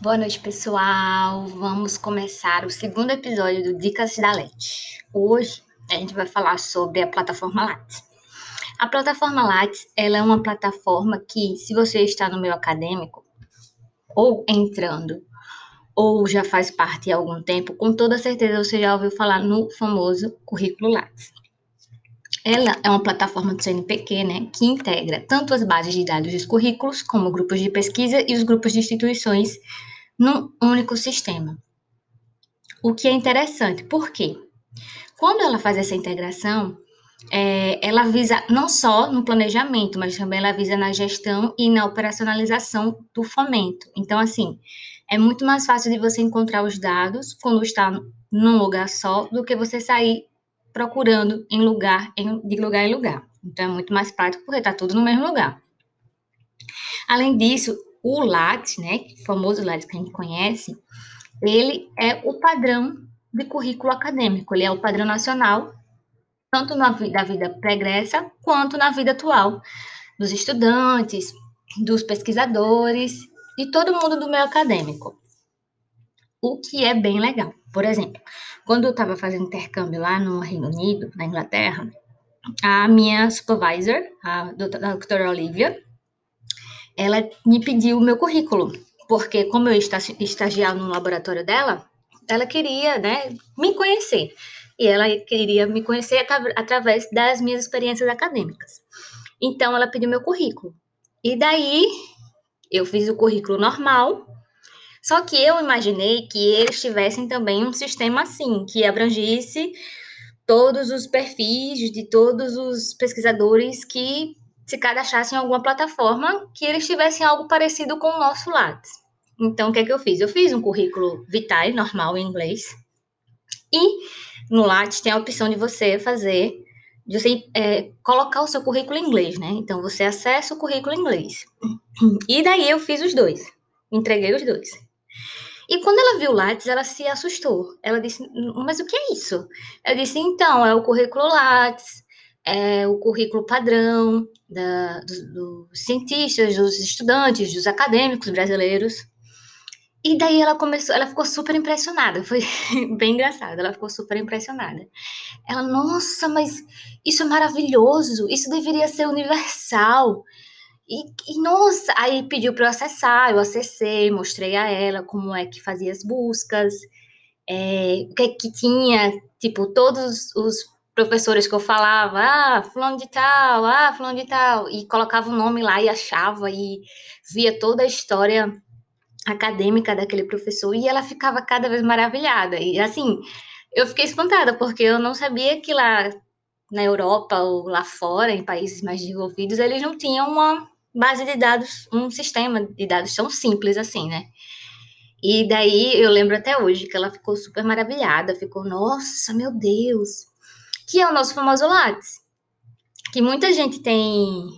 Boa noite, pessoal. Vamos começar o segundo episódio do Dicas da Let. Hoje a gente vai falar sobre a plataforma Lattes. A plataforma Lattes, ela é uma plataforma que, se você está no meio acadêmico ou entrando ou já faz parte há algum tempo, com toda certeza você já ouviu falar no famoso currículo Lattes. Ela é uma plataforma do CNPq, né, que integra tanto as bases de dados dos currículos, como grupos de pesquisa e os grupos de instituições num único sistema. O que é interessante, por quê? Quando ela faz essa integração, é, ela visa não só no planejamento, mas também ela visa na gestão e na operacionalização do fomento. Então, assim, é muito mais fácil de você encontrar os dados quando está num lugar só do que você sair procurando em lugar, em, de lugar em lugar. Então, é muito mais prático porque está tudo no mesmo lugar. Além disso, o LAT, né, o famoso LAT que a gente conhece, ele é o padrão de currículo acadêmico, ele é o padrão nacional, tanto na vida, da vida pregressa quanto na vida atual, dos estudantes, dos pesquisadores e todo mundo do meio acadêmico. O que é bem legal. Por exemplo, quando eu estava fazendo intercâmbio lá no Reino Unido, na Inglaterra, a minha supervisor, a doutora Olivia, ela me pediu o meu currículo, porque como eu estagiava no laboratório dela, ela queria, né, me conhecer. E ela queria me conhecer através das minhas experiências acadêmicas. Então, ela pediu meu currículo. E daí, eu fiz o currículo normal, só que eu imaginei que eles tivessem também um sistema assim, que abrangisse todos os perfis de todos os pesquisadores que se cadastrassem em alguma plataforma que eles tivessem algo parecido com o nosso Lattes. Então, o que é que eu fiz? Eu fiz um currículo Vitae, normal, em inglês. E no Lattes tem a opção de você fazer, de você é, colocar o seu currículo em inglês, né? Então, você acessa o currículo em inglês. E daí eu fiz os dois. Entreguei os dois. E quando ela viu o Lattes, ela se assustou. Ela disse, mas o que é isso? Eu disse, então, é o currículo Lattes, é o currículo padrão da, dos, dos cientistas, dos estudantes, dos acadêmicos brasileiros. E daí ela começou, ela ficou super impressionada, foi bem engraçado, ela ficou super impressionada. Ela, nossa, mas isso é maravilhoso, isso deveria ser universal. E, e, nossa, aí pediu para eu acessar, eu acessei, mostrei a ela como é que fazia as buscas, é, o que, é que tinha, tipo, todos os professores que eu falava, ah, fulano de tal, ah, fulano de tal, e colocava o nome lá e achava e via toda a história acadêmica daquele professor e ela ficava cada vez maravilhada. E assim, eu fiquei espantada porque eu não sabia que lá na Europa ou lá fora, em países mais desenvolvidos, eles não tinham uma base de dados, um sistema de dados tão simples assim, né? E daí eu lembro até hoje que ela ficou super maravilhada, ficou, nossa, meu Deus, que é o nosso famoso Lattes, que muita gente tem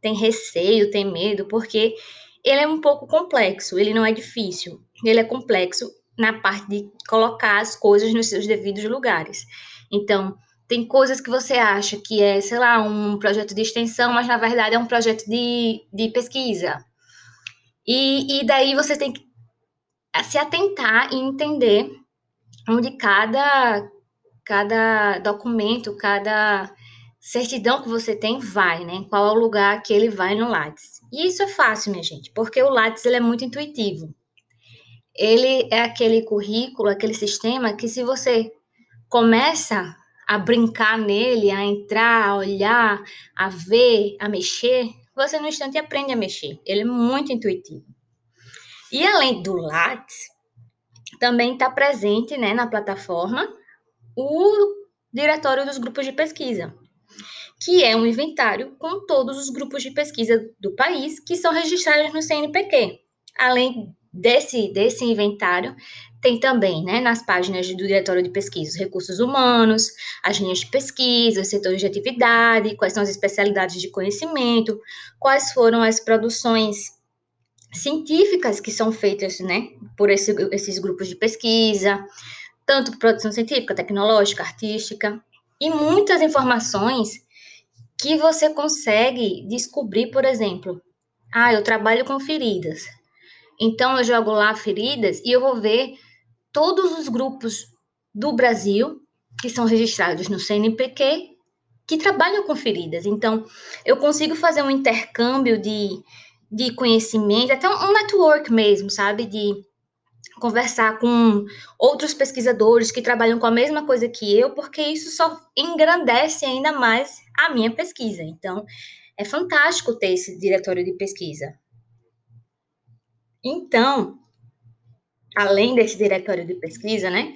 tem receio, tem medo, porque ele é um pouco complexo, ele não é difícil, ele é complexo na parte de colocar as coisas nos seus devidos lugares. Então, tem coisas que você acha que é, sei lá, um projeto de extensão, mas na verdade é um projeto de, de pesquisa. E, e daí você tem que se atentar e entender onde cada cada documento, cada certidão que você tem vai, né? Qual é o lugar que ele vai no Lattes. E isso é fácil, minha gente, porque o Lattes ele é muito intuitivo. Ele é aquele currículo, aquele sistema que se você começa a brincar nele, a entrar, a olhar, a ver, a mexer, você no instante aprende a mexer. Ele é muito intuitivo. E além do Lattes, também está presente né, na plataforma o Diretório dos Grupos de Pesquisa, que é um inventário com todos os grupos de pesquisa do país que são registrados no CNPq. Além desse, desse inventário, tem também, né, nas páginas do Diretório de Pesquisa, os recursos humanos, as linhas de pesquisa, os setores de atividade, quais são as especialidades de conhecimento, quais foram as produções científicas que são feitas, né, por esse, esses grupos de pesquisa, tanto produção científica, tecnológica, artística, e muitas informações que você consegue descobrir, por exemplo, ah, eu trabalho com feridas. Então, eu jogo lá feridas e eu vou ver todos os grupos do Brasil que são registrados no CNPq que trabalham com feridas. Então, eu consigo fazer um intercâmbio de, de conhecimento, até um network mesmo, sabe? De conversar com outros pesquisadores que trabalham com a mesma coisa que eu, porque isso só engrandece ainda mais a minha pesquisa. Então, é fantástico ter esse diretório de pesquisa. Então, além desse diretório de pesquisa, né?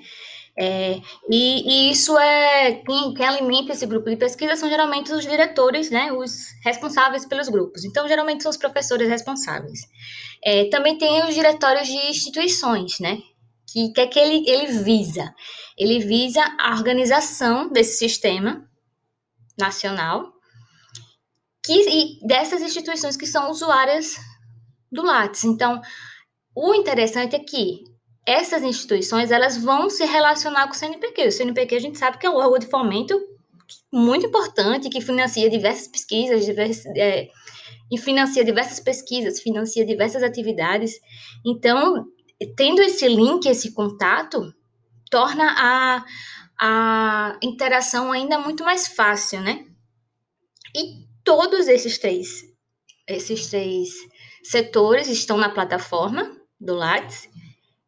É, e, e, isso é quem, quem, alimenta esse grupo de pesquisa são geralmente os diretores, né, os responsáveis pelos grupos. Então, geralmente são os professores responsáveis. É, também tem os diretórios de instituições, né, que, que é que ele, ele visa? Ele visa a organização desse sistema nacional que, e dessas instituições que são usuárias do Lattes. Então, o interessante é que essas instituições elas vão se relacionar com o CNPq. O CNPq a gente sabe que é um órgão de fomento muito importante que financia diversas pesquisas, diversas, é, e financia diversas pesquisas, financia diversas atividades. Então, tendo esse link, esse contato, torna a, a interação ainda muito mais fácil, né? E todos esses três, esses três setores estão na plataforma do Lattes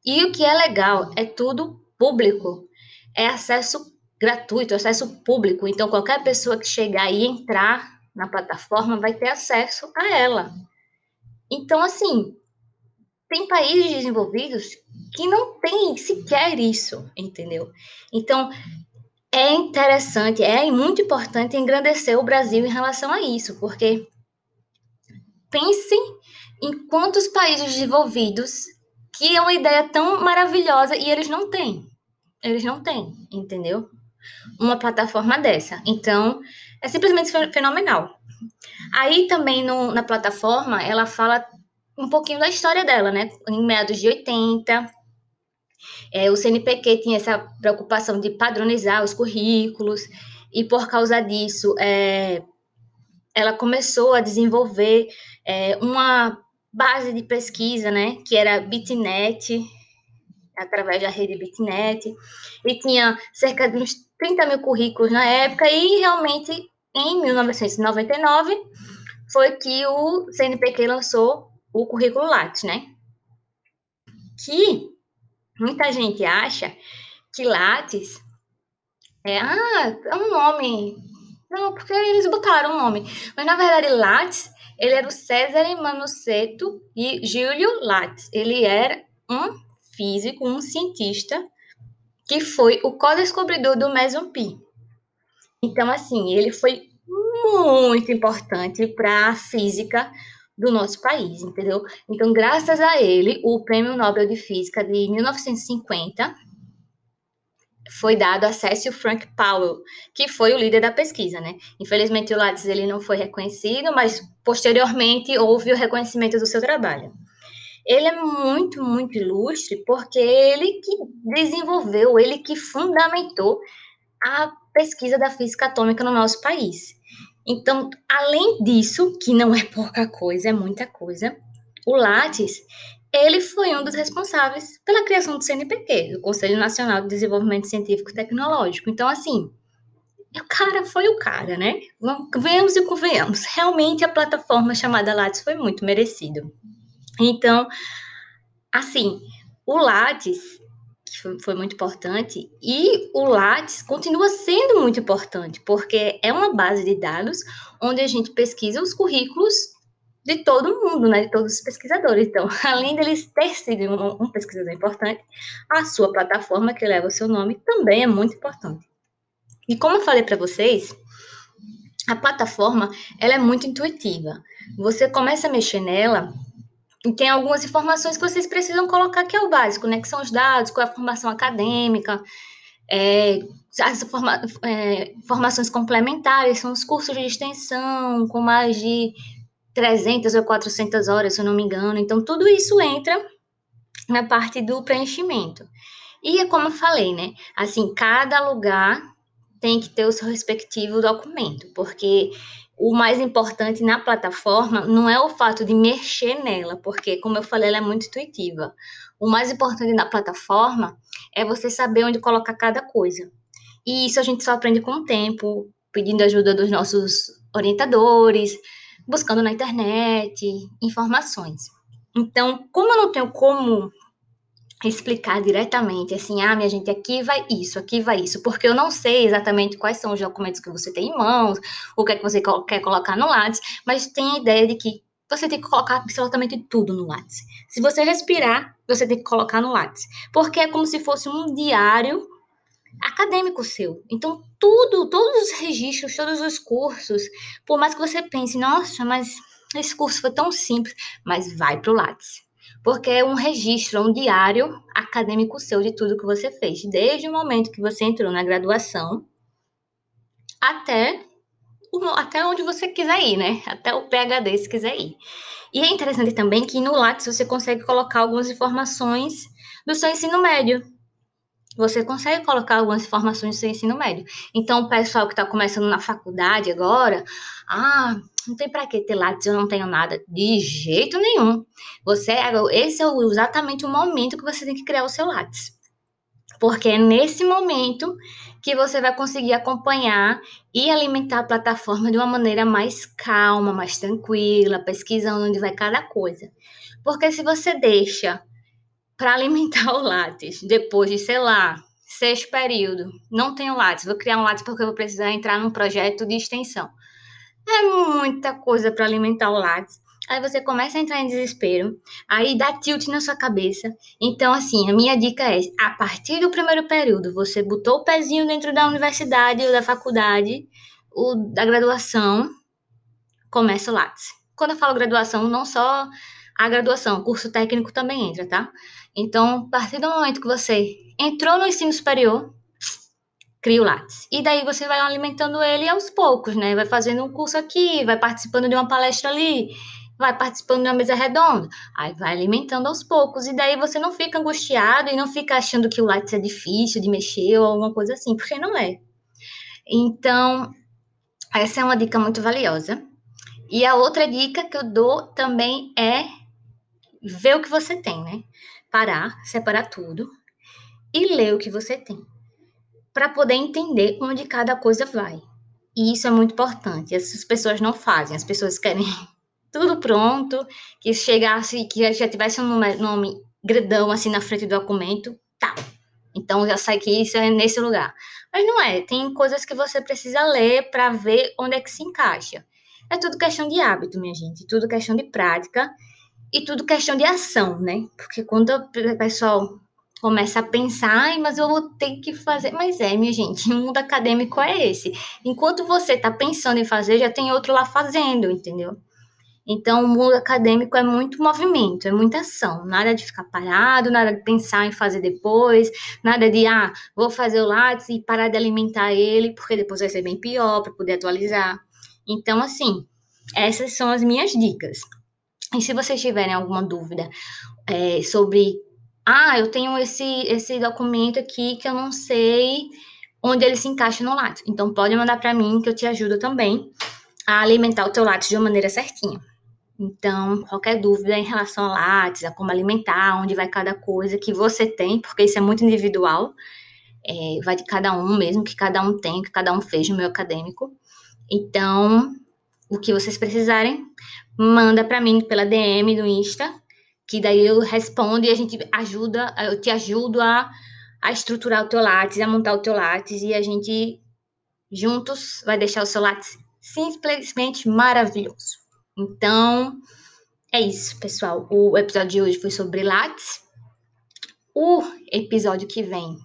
e o que é legal é tudo público, é acesso gratuito, acesso público. Então, qualquer pessoa que chegar e entrar na plataforma vai ter acesso a ela. Então, assim, tem países desenvolvidos que não têm sequer isso, entendeu? Então, é interessante, é muito importante engrandecer o Brasil em relação a isso, porque pensem em quantos países desenvolvidos que é uma ideia tão maravilhosa e eles não têm. Eles não têm, entendeu? Uma plataforma dessa. Então, é simplesmente fenomenal. Aí também no, na plataforma, ela fala um pouquinho da história dela, né? Em meados de 80, é, o CNPq tinha essa preocupação de padronizar os currículos, e por causa disso, é, ela começou a desenvolver é, uma base de pesquisa, né, que era Bitnet, através da rede Bitnet, e tinha cerca de uns 30 mil currículos na época, e realmente em 1999 foi que o CNPq lançou o currículo Lattes, né? Que muita gente acha que Lattes é, ah, é um nome. Não, porque eles botaram um nome. Mas na verdade, Lattes ele era o César Manuceto e Júlio Lattes. Ele era um físico, um cientista, que foi o co-descobridor do meson pi. Então, assim, ele foi muito importante para a física do nosso país, entendeu? Então, graças a ele, o Prêmio Nobel de Física de 1950 foi dado a Cecil Frank Powell, que foi o líder da pesquisa, né? Infelizmente o Lattes ele não foi reconhecido, mas posteriormente houve o reconhecimento do seu trabalho. Ele é muito, muito ilustre porque ele que desenvolveu, ele que fundamentou a pesquisa da física atômica no nosso país. Então, além disso, que não é pouca coisa, é muita coisa, o Lattes, ele foi um dos responsáveis pela criação do CNPq, do Conselho Nacional de Desenvolvimento Científico e Tecnológico. Então, assim, o cara foi o cara, né? Vemos e convenhamos. Realmente a plataforma chamada Lattes foi muito merecido. Então, assim, o Lattes foi, foi muito importante e o Lattes continua sendo muito importante, porque é uma base de dados onde a gente pesquisa os currículos de todo mundo, né, de todos os pesquisadores. Então, além deles ter sido um, um, pesquisador importante, a sua plataforma que leva o seu nome também é muito importante. E como eu falei para vocês, a plataforma ela é muito intuitiva. Você começa a mexer nela e tem algumas informações que vocês precisam colocar que é o básico, né? Que são os dados, qual é a formação acadêmica, é, as forma, é, complementares, são os cursos de extensão com mais de 300 ou 400 horas, se eu não me engano. Então, tudo isso entra na parte do preenchimento. E é como eu falei, né? Assim, cada lugar tem que ter o seu respectivo documento, porque o mais importante na plataforma não é o fato de mexer nela, porque, como eu falei, ela é muito intuitiva. O mais importante na plataforma é você saber onde colocar cada coisa. E isso a gente só aprende com o tempo, pedindo ajuda dos nossos orientadores, buscando na internet informações. Então, como eu não tenho como explicar diretamente assim, ah, minha gente, aqui vai isso, aqui vai isso, porque eu não sei exatamente quais são os documentos que você tem em mãos, o que é que você quer colocar no Lattes, mas tem a ideia de que você tem que colocar absolutamente tudo no Lattes. Se você respirar, você tem que colocar no Lattes, porque é como se fosse um diário acadêmico seu. Então, tudo, todos os registros, todos os cursos, por mais que você pense, nossa, mas esse curso foi tão simples, mas vai para o Lattes porque é um registro, um diário acadêmico seu de tudo que você fez, desde o momento que você entrou na graduação até, até onde você quiser ir, né? Até o PhD se quiser ir. E é interessante também que no Lattes você consegue colocar algumas informações do seu ensino médio. Você consegue colocar algumas informações do seu ensino médio. Então, o pessoal que está começando na faculdade agora, ah, não tem para que ter Lattes, eu não tenho nada. De jeito nenhum. Você, esse é exatamente o momento que você tem que criar o seu Lattes. Porque é nesse momento que você vai conseguir acompanhar e alimentar a plataforma de uma maneira mais calma, mais tranquila, pesquisando onde vai cada coisa. Porque se você deixa para alimentar o Lattes depois de, sei lá, sexto período, não tenho Lattes, vou criar um Lattes porque eu vou precisar entrar num projeto de extensão. É muita coisa para alimentar o Lattes. Aí você começa a entrar em desespero, aí dá tilt na sua cabeça. Então, assim, a minha dica é: a partir do primeiro período, você botou o pezinho dentro da universidade ou da faculdade, ou da graduação, começa o Lattes. Quando eu falo graduação, não só a graduação, o curso técnico também entra, tá? Então, a partir do momento que você entrou no ensino superior, cria o Lattes. E daí você vai alimentando ele aos poucos, né? Vai fazendo um curso aqui, vai participando de uma palestra ali, vai participando de uma mesa redonda. Aí vai alimentando aos poucos. E daí você não fica angustiado e não fica achando que o Lattes é difícil de mexer ou alguma coisa assim, porque não é. Então, essa é uma dica muito valiosa. E a outra dica que eu dou também é ver o que você tem, né? Parar, separar tudo e ler o que você tem para poder entender onde cada coisa vai. E isso é muito importante. Essas pessoas não fazem, as pessoas querem tudo pronto, que chegasse, que já tivesse um nome, nome assim na frente do documento, tá. Então já sai que isso é nesse lugar. Mas não é, tem coisas que você precisa ler para ver onde é que se encaixa. É tudo questão de hábito, minha gente, tudo questão de prática e tudo questão de ação, né? Porque quando o pessoal começa a pensar, ai, mas eu vou ter que fazer. Mas é, minha gente, o mundo acadêmico é esse. Enquanto você está pensando em fazer, já tem outro lá fazendo, entendeu? Então, o mundo acadêmico é muito movimento, é muita ação, nada de ficar parado, nada de pensar em fazer depois, nada de, ah, vou fazer o Lattes e parar de alimentar ele, porque depois vai ser bem pior para poder atualizar. Então, assim, essas são as minhas dicas. E se vocês tiverem alguma dúvida é, sobre ah, eu tenho esse, esse documento aqui que eu não sei onde ele se encaixa no Lattes. Então, pode mandar para mim que eu te ajudo também a alimentar o teu Lattes de uma maneira certinha. Então, qualquer dúvida em relação ao Lattes, a como alimentar, onde vai cada coisa que você tem, porque isso é muito individual, é, vai de cada um mesmo, que cada um tem, que cada um fez no meu acadêmico. Então, o que vocês precisarem, manda para mim pela DM do Insta, que daí eu respondo e a gente ajuda, eu te ajudo a, a estruturar o teu Lattes, a montar o teu Lattes e a gente juntos vai deixar o seu Lattes simplesmente maravilhoso. Então, é isso, pessoal. O episódio de hoje foi sobre Lattes. O episódio que vem,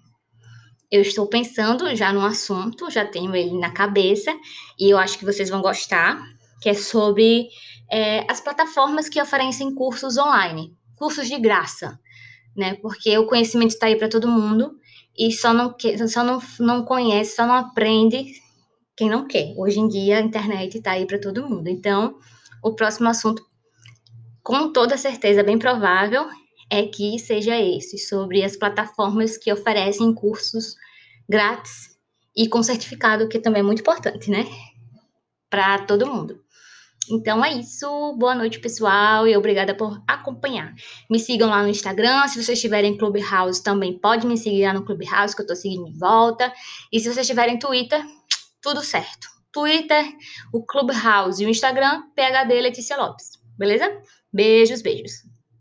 eu estou pensando já no assunto, já tenho ele na cabeça e eu acho que vocês vão gostar, que é sobre é, as plataformas que oferecem cursos online, cursos de graça, né? Porque o conhecimento está aí para todo mundo e só não, só não, não conhece, só não aprende quem não quer. Hoje em dia a internet está aí para todo mundo. Então, o próximo assunto, com toda certeza, bem provável, é que seja esse, sobre as plataformas que oferecem cursos grátis e com certificado, que também é muito importante, né? para todo mundo. Então é isso. Boa noite, pessoal, e obrigada por acompanhar. Me sigam lá no Instagram. Se vocês tiverem Clubhouse, também pode me seguir lá no Clubhouse, que eu tô seguindo de volta. E se vocês tiverem Twitter, tudo certo. Twitter, o Clubhouse e o Instagram, PHD Letícia Lopes. Beleza? Beijos, beijos.